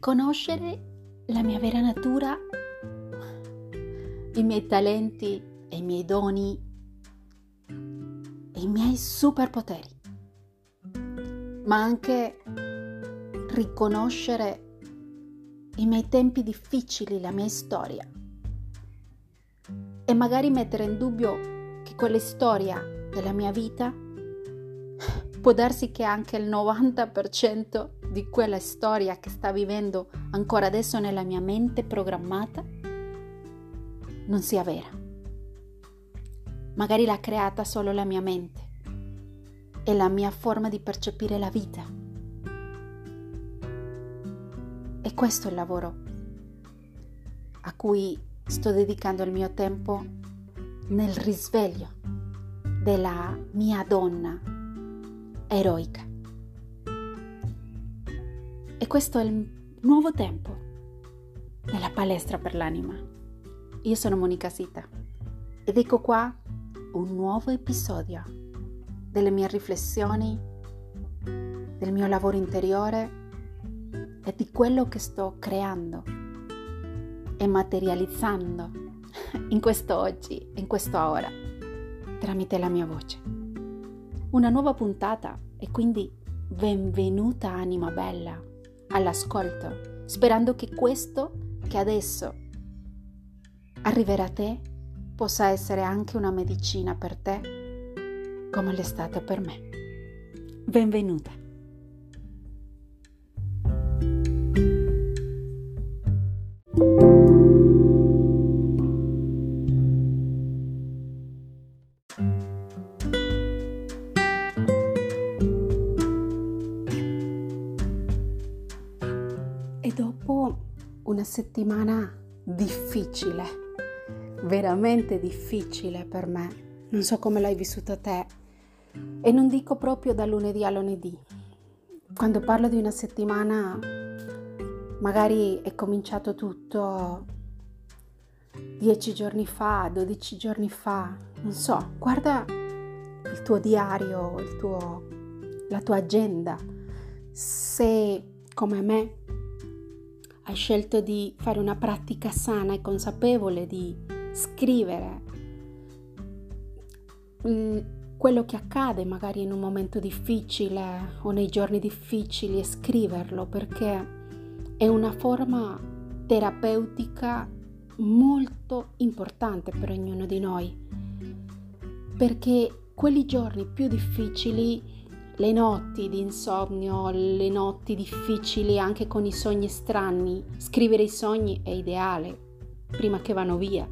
riconoscere la mia vera natura, i miei talenti e i miei doni e i miei superpoteri, ma anche riconoscere i miei tempi difficili, la mia storia. E magari mettere in dubbio che quella storia della mia vita può darsi che anche il 90% di quella storia che sta vivendo ancora adesso nella mia mente programmata non sia vera. Magari l'ha creata solo la mia mente e la mia forma di percepire la vita. E questo è il lavoro a cui sto dedicando il mio tempo nel risveglio della mia donna eroica. E questo è il nuovo tempo della palestra per l'anima. Io sono Monica Sita ed ecco qua un nuovo episodio delle mie riflessioni, del mio lavoro interiore e di quello che sto creando e materializzando in questo oggi, in questo ora, tramite la mia voce. Una nuova puntata e quindi benvenuta anima bella all'ascolto, sperando che questo che adesso arriverà a te possa essere anche una medicina per te, come l'è stata per me. Benvenuta. Settimana difficile, veramente difficile per me. Non so come l'hai vissuta te e non dico proprio da lunedì a lunedì. Quando parlo di una settimana, magari è cominciato tutto dieci giorni fa, dodici giorni fa, non so, guarda il tuo diario, il tuo, la tua agenda. Se come me hai scelto di fare una pratica sana e consapevole di scrivere quello che accade magari in un momento difficile o nei giorni difficili e scriverlo perché è una forma terapeutica molto importante per ognuno di noi perché quelli giorni più difficili le notti di insonno, le notti difficili anche con i sogni strani. Scrivere i sogni è ideale, prima che vanno via.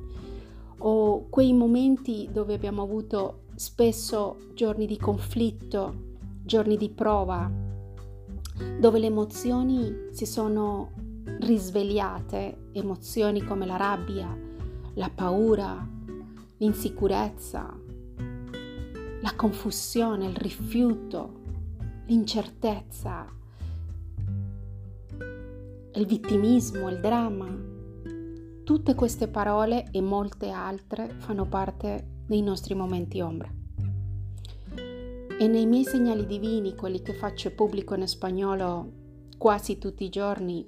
O quei momenti dove abbiamo avuto spesso giorni di conflitto, giorni di prova, dove le emozioni si sono risvegliate, emozioni come la rabbia, la paura, l'insicurezza, la confusione, il rifiuto, l'incertezza, il vittimismo, il dramma. Tutte queste parole e molte altre fanno parte dei nostri momenti ombra. E nei miei segnali divini, quelli che faccio pubblico in spagnolo quasi tutti i giorni,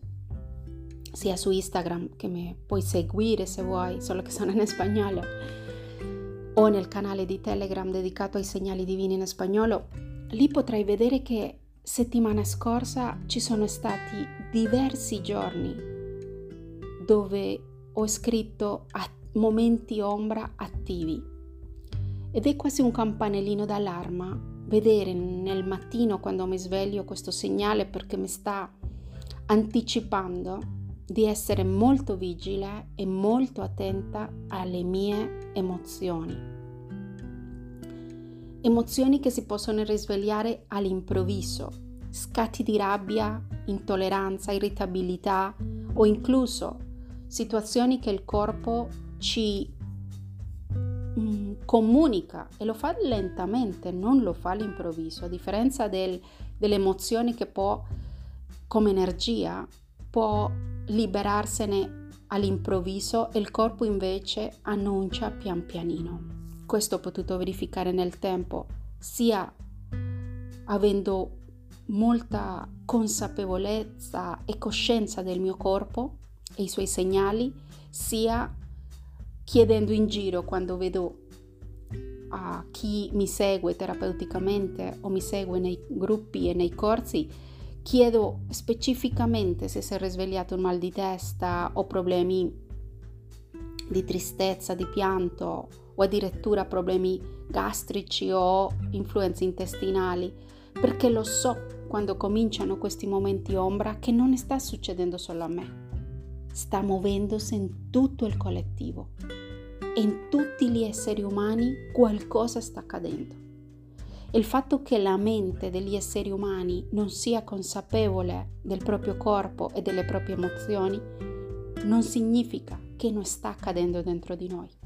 sia su Instagram che mi puoi seguire se vuoi, solo che sono in spagnolo, o nel canale di Telegram dedicato ai segnali divini in spagnolo, lì potrai vedere che settimana scorsa ci sono stati diversi giorni dove ho scritto momenti ombra attivi. Ed è quasi un campanellino d'allarma vedere nel mattino quando mi sveglio questo segnale perché mi sta anticipando di essere molto vigile e molto attenta alle mie emozioni emozioni che si possono risvegliare all'improvviso, scatti di rabbia, intolleranza, irritabilità o incluso situazioni che il corpo ci mm, comunica e lo fa lentamente, non lo fa all'improvviso, a differenza del, delle emozioni che può, come energia, può liberarsene all'improvviso e il corpo invece annuncia pian pianino. Questo ho potuto verificare nel tempo, sia avendo molta consapevolezza e coscienza del mio corpo e i suoi segnali, sia chiedendo in giro quando vedo a chi mi segue terapeuticamente o mi segue nei gruppi e nei corsi, chiedo specificamente se si è risvegliato un mal di testa o problemi di tristezza, di pianto o addirittura problemi gastrici o influenze intestinali, perché lo so quando cominciano questi momenti ombra che non sta succedendo solo a me, sta muovendosi in tutto il collettivo e in tutti gli esseri umani qualcosa sta accadendo. Il fatto che la mente degli esseri umani non sia consapevole del proprio corpo e delle proprie emozioni non significa che non sta accadendo dentro di noi.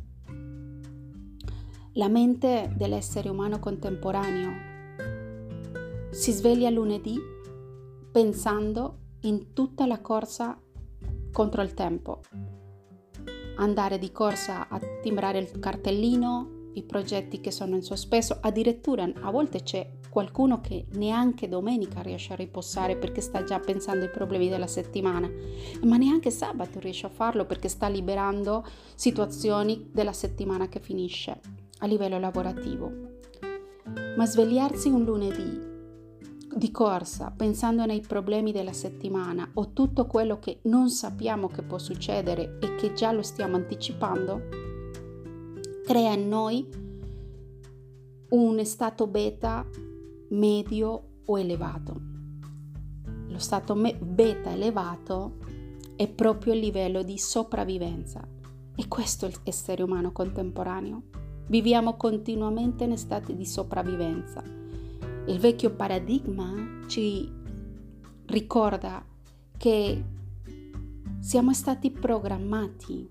La mente dell'essere umano contemporaneo si sveglia lunedì pensando in tutta la corsa contro il tempo. Andare di corsa a timbrare il cartellino, i progetti che sono in sospeso, addirittura a volte c'è qualcuno che neanche domenica riesce a riposare perché sta già pensando ai problemi della settimana, ma neanche sabato riesce a farlo perché sta liberando situazioni della settimana che finisce a livello lavorativo. Ma svegliarsi un lunedì di corsa pensando nei problemi della settimana o tutto quello che non sappiamo che può succedere e che già lo stiamo anticipando, crea in noi un stato beta medio o elevato. Lo stato beta elevato è proprio il livello di sopravvivenza e questo è l'essere umano contemporaneo. Viviamo continuamente in stati di sopravvivenza il vecchio paradigma ci ricorda che siamo stati programmati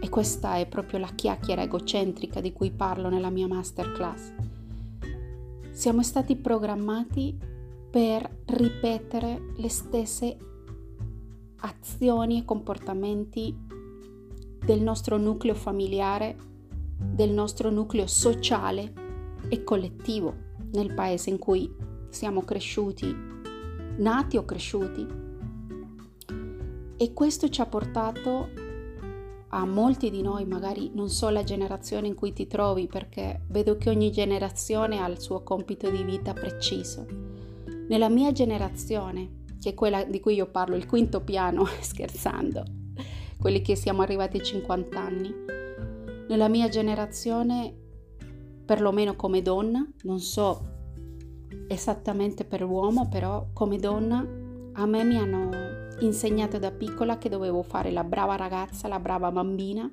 e questa è proprio la chiacchiera egocentrica di cui parlo nella mia masterclass. Siamo stati programmati per ripetere le stesse azioni e comportamenti del nostro nucleo familiare, del nostro nucleo sociale e collettivo nel paese in cui siamo cresciuti, nati o cresciuti. E questo ci ha portato a molti di noi, magari non so la generazione in cui ti trovi, perché vedo che ogni generazione ha il suo compito di vita preciso. Nella mia generazione, che è quella di cui io parlo, il quinto piano, scherzando, quelli che siamo arrivati ai 50 anni, nella mia generazione perlomeno come donna, non so esattamente per l'uomo, però come donna a me mi hanno insegnato da piccola che dovevo fare la brava ragazza, la brava bambina,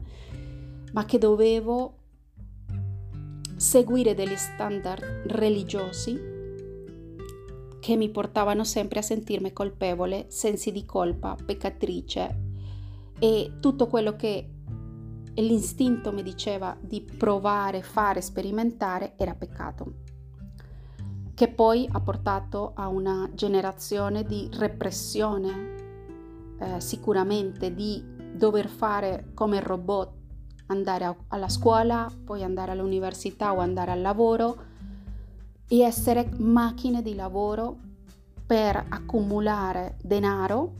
ma che dovevo seguire degli standard religiosi che mi portavano sempre a sentirmi colpevole, sensi di colpa, peccatrice e tutto quello che e l'istinto mi diceva di provare, fare, sperimentare era peccato, che poi ha portato a una generazione di repressione, eh, sicuramente di dover fare come robot, andare a, alla scuola, poi andare all'università o andare al lavoro e essere macchine di lavoro per accumulare denaro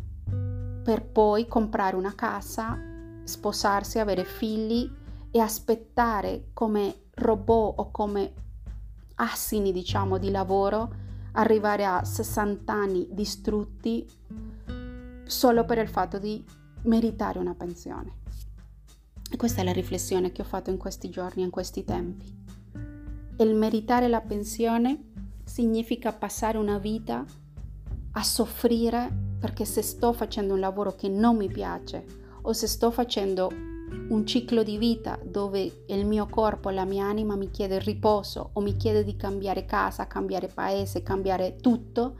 per poi comprare una casa sposarsi, avere figli e aspettare come robot o come assini, diciamo, di lavoro, arrivare a 60 anni distrutti solo per il fatto di meritare una pensione. E questa è la riflessione che ho fatto in questi giorni, in questi tempi. Il meritare la pensione significa passare una vita a soffrire perché se sto facendo un lavoro che non mi piace o se sto facendo un ciclo di vita dove il mio corpo, la mia anima mi chiede riposo o mi chiede di cambiare casa, cambiare paese, cambiare tutto,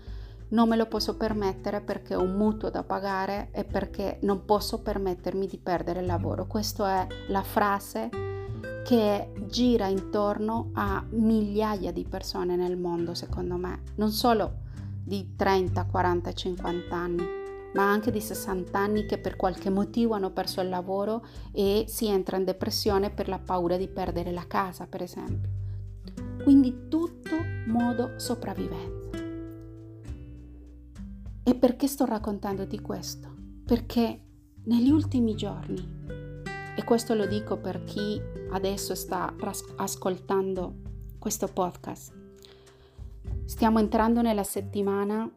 non me lo posso permettere perché ho un mutuo da pagare e perché non posso permettermi di perdere il lavoro. Questa è la frase che gira intorno a migliaia di persone nel mondo, secondo me, non solo di 30, 40, 50 anni ma anche di 60 anni che per qualche motivo hanno perso il lavoro e si entra in depressione per la paura di perdere la casa, per esempio. Quindi tutto modo sopravvivenza. E perché sto raccontandoti questo? Perché negli ultimi giorni, e questo lo dico per chi adesso sta ascoltando questo podcast, stiamo entrando nella settimana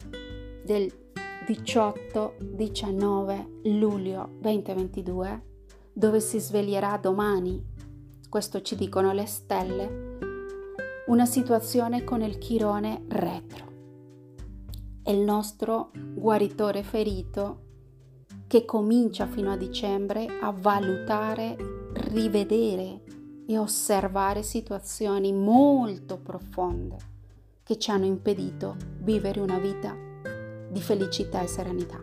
del 18-19 luglio 2022 dove si sveglierà domani, questo ci dicono le stelle, una situazione con il chirone retro. È il nostro guaritore ferito che comincia fino a dicembre a valutare, rivedere e osservare situazioni molto profonde che ci hanno impedito vivere una vita di felicità e serenità.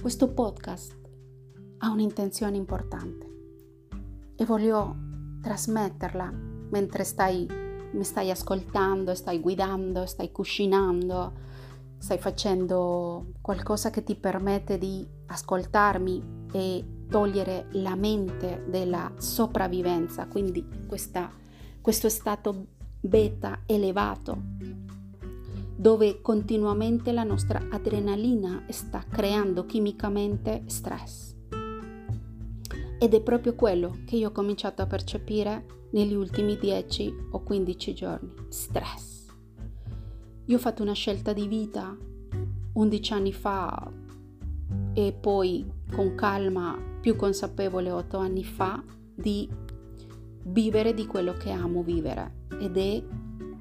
Questo podcast ha un'intenzione importante e voglio trasmetterla mentre stai, mi stai ascoltando, stai guidando, stai cucinando, stai facendo qualcosa che ti permette di ascoltarmi e togliere la mente della sopravvivenza, quindi questa, questo stato beta elevato dove continuamente la nostra adrenalina sta creando chimicamente stress. Ed è proprio quello che io ho cominciato a percepire negli ultimi 10 o 15 giorni. Stress. Io ho fatto una scelta di vita 11 anni fa e poi con calma più consapevole 8 anni fa di vivere di quello che amo vivere ed è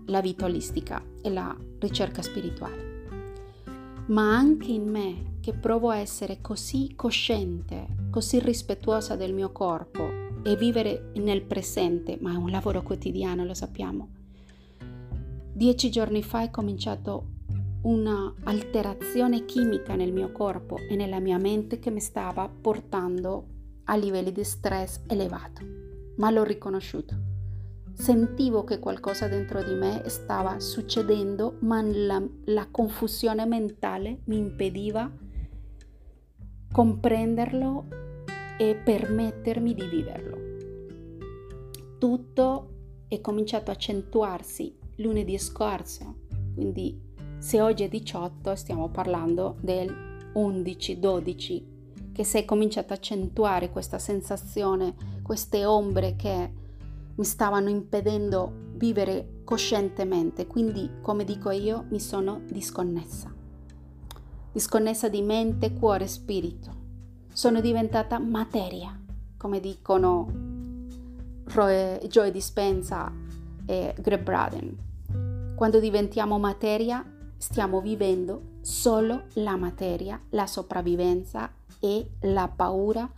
la vita olistica e la ricerca spirituale. Ma anche in me che provo a essere così cosciente, così rispettuosa del mio corpo e vivere nel presente, ma è un lavoro quotidiano, lo sappiamo. Dieci giorni fa è cominciato una alterazione chimica nel mio corpo e nella mia mente che mi stava portando a livelli di stress elevato, ma l'ho riconosciuto sentivo che qualcosa dentro di me stava succedendo, ma la, la confusione mentale mi impediva comprenderlo e permettermi di viverlo. Tutto è cominciato a accentuarsi lunedì scorso, quindi se oggi è 18 stiamo parlando del 11-12, che si è cominciato a accentuare questa sensazione, queste ombre che mi stavano impedendo vivere coscientemente, quindi come dico io mi sono disconnessa. Disconnessa di mente, cuore spirito. Sono diventata materia, come dicono Joe Dispenza e Greg Braden. Quando diventiamo materia stiamo vivendo solo la materia, la sopravvivenza e la paura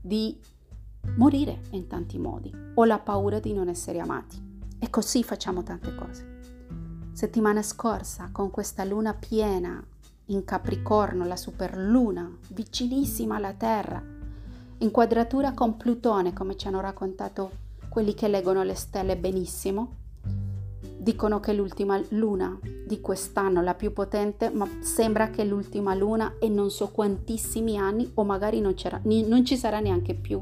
di morire in tanti modi o la paura di non essere amati. E così facciamo tante cose. Settimana scorsa, con questa luna piena in Capricorno, la superluna, vicinissima alla Terra, in quadratura con Plutone, come ci hanno raccontato quelli che leggono le stelle benissimo, dicono che è l'ultima luna di quest'anno, la più potente, ma sembra che è l'ultima luna e non so quantissimi anni o magari non, non ci sarà neanche più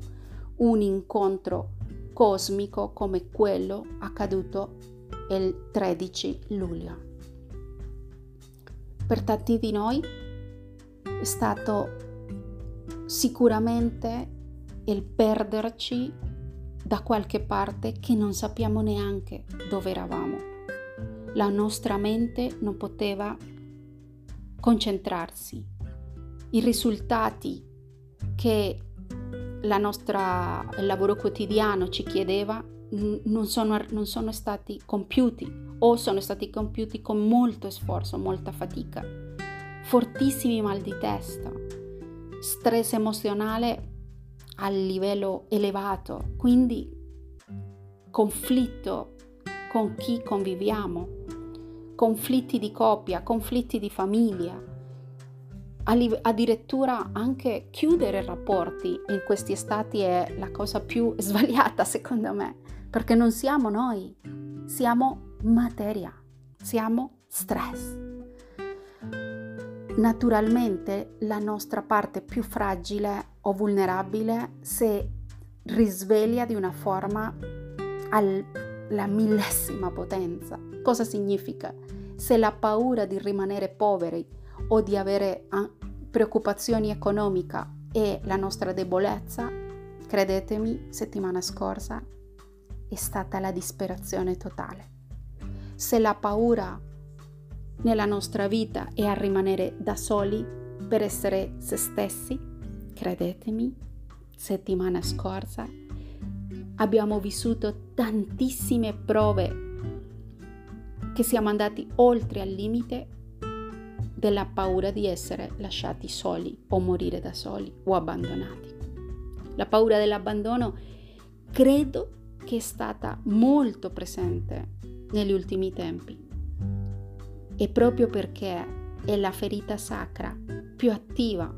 un incontro cosmico come quello accaduto il 13 luglio. Per tanti di noi è stato sicuramente il perderci da qualche parte che non sappiamo neanche dove eravamo. La nostra mente non poteva concentrarsi. I risultati che nostra, il lavoro quotidiano ci chiedeva non sono, non sono stati compiuti o sono stati compiuti con molto sforzo, molta fatica, fortissimi mal di testa, stress emozionale a livello elevato, quindi conflitto con chi conviviamo, conflitti di coppia, conflitti di famiglia, addirittura anche chiudere rapporti in questi stati è la cosa più sbagliata secondo me, perché non siamo noi, siamo materia, siamo stress. Naturalmente la nostra parte più fragile o vulnerabile si risveglia di una forma alla millesima potenza. Cosa significa? Se la paura di rimanere poveri o di avere preoccupazioni economiche e la nostra debolezza, credetemi, settimana scorsa è stata la disperazione totale. Se la paura nella nostra vita è a rimanere da soli per essere se stessi, credetemi, settimana scorsa abbiamo vissuto tantissime prove che siamo andati oltre al limite della paura di essere lasciati soli o morire da soli o abbandonati. La paura dell'abbandono credo che è stata molto presente negli ultimi tempi e proprio perché è la ferita sacra più attiva,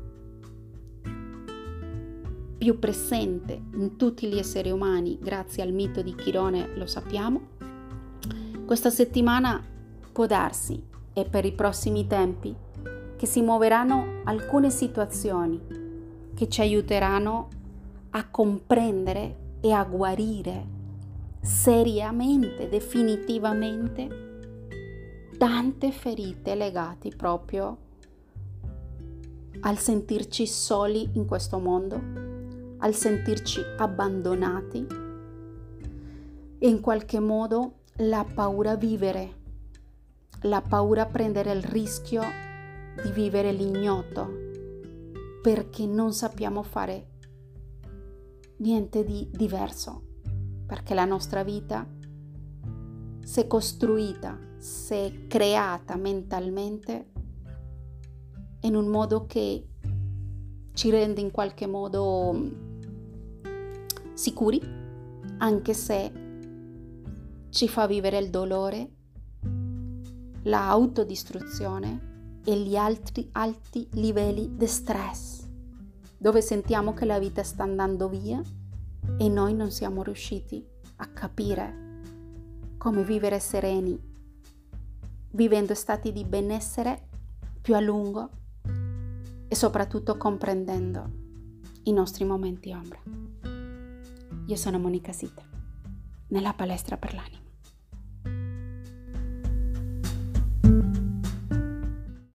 più presente in tutti gli esseri umani, grazie al mito di Chirone lo sappiamo, questa settimana può darsi e per i prossimi tempi che si muoveranno alcune situazioni che ci aiuteranno a comprendere e a guarire seriamente, definitivamente tante ferite legate proprio al sentirci soli in questo mondo, al sentirci abbandonati e in qualche modo la paura a vivere, la paura a prendere il rischio di vivere l'ignoto perché non sappiamo fare niente di diverso, perché la nostra vita è costruita è creata mentalmente in un modo che ci rende in qualche modo mm, sicuri, anche se ci fa vivere il dolore, l'autodistruzione e gli altri alti livelli di stress, dove sentiamo che la vita sta andando via e noi non siamo riusciti a capire come vivere sereni vivendo stati di benessere più a lungo e soprattutto comprendendo i nostri momenti ombra. Io sono Monica Sita, nella palestra per l'anima.